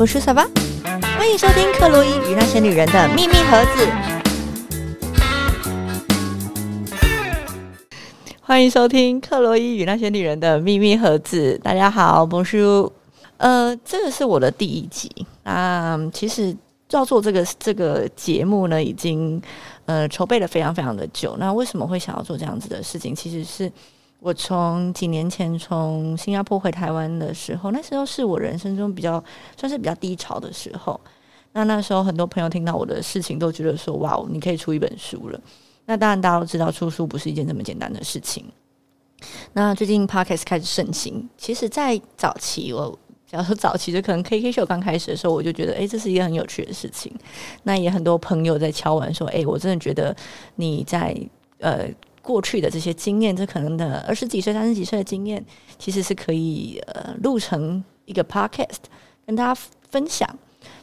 我是萨巴，欢迎收听克洛伊与那些女人的秘密盒子。欢迎收听克洛伊与那些女人的秘密盒子。大家好，我是呃，这个是我的第一集。那其实要做这个这个节目呢，已经呃筹备了非常非常的久。那为什么会想要做这样子的事情？其实是。我从几年前从新加坡回台湾的时候，那时候是我人生中比较算是比较低潮的时候。那那时候很多朋友听到我的事情，都觉得说：“哇，你可以出一本书了。”那当然大家都知道，出书不是一件这么简单的事情。那最近 Podcast 开始盛行，其实，在早期，我假如说早期就可能 KK 秀刚开始的时候，我就觉得，哎，这是一个很有趣的事情。那也很多朋友在敲完说：“哎，我真的觉得你在呃。”过去的这些经验，这可能的二十几岁、三十几岁的经验，其实是可以呃录成一个 podcast 跟大家分享。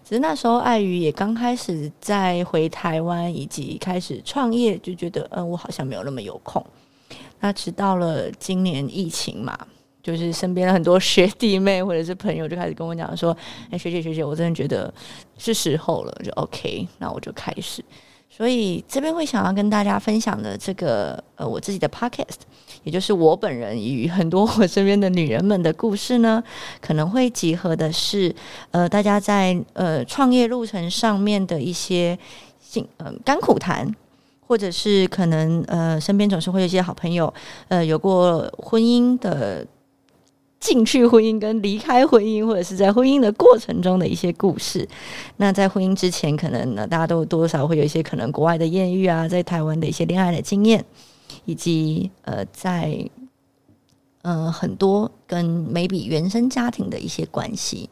只是那时候碍于也刚开始在回台湾以及开始创业，就觉得嗯，我好像没有那么有空。那直到了今年疫情嘛，就是身边的很多学弟妹或者是朋友就开始跟我讲说：“哎，学姐学姐，我真的觉得是时候了。”就 OK，那我就开始。所以这边会想要跟大家分享的这个呃我自己的 podcast，也就是我本人与很多我身边的女人们的故事呢，可能会集合的是呃大家在呃创业路程上面的一些辛嗯甘苦谈，或者是可能呃身边总是会有一些好朋友呃有过婚姻的。进去婚姻跟离开婚姻，或者是在婚姻的过程中的一些故事。那在婚姻之前，可能呢，大家都多少会有一些可能国外的艳遇啊，在台湾的一些恋爱的经验，以及呃，在呃很多跟 maybe 原生家庭的一些关系。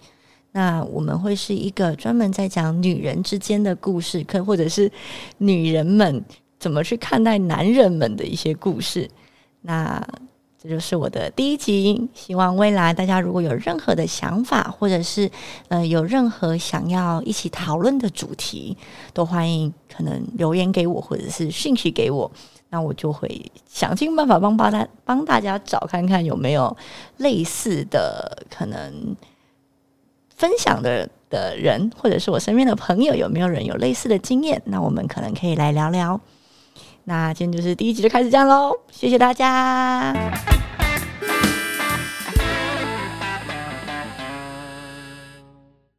那我们会是一个专门在讲女人之间的故事，可或者是女人们怎么去看待男人们的一些故事。那。这就是我的第一集，希望未来大家如果有任何的想法，或者是呃有任何想要一起讨论的主题，都欢迎可能留言给我，或者是讯息给我，那我就会想尽办法帮帮大帮大家找看看有没有类似的可能分享的的人，或者是我身边的朋友有没有人有类似的经验，那我们可能可以来聊聊。那今天就是第一集就开始这样喽，谢谢大家。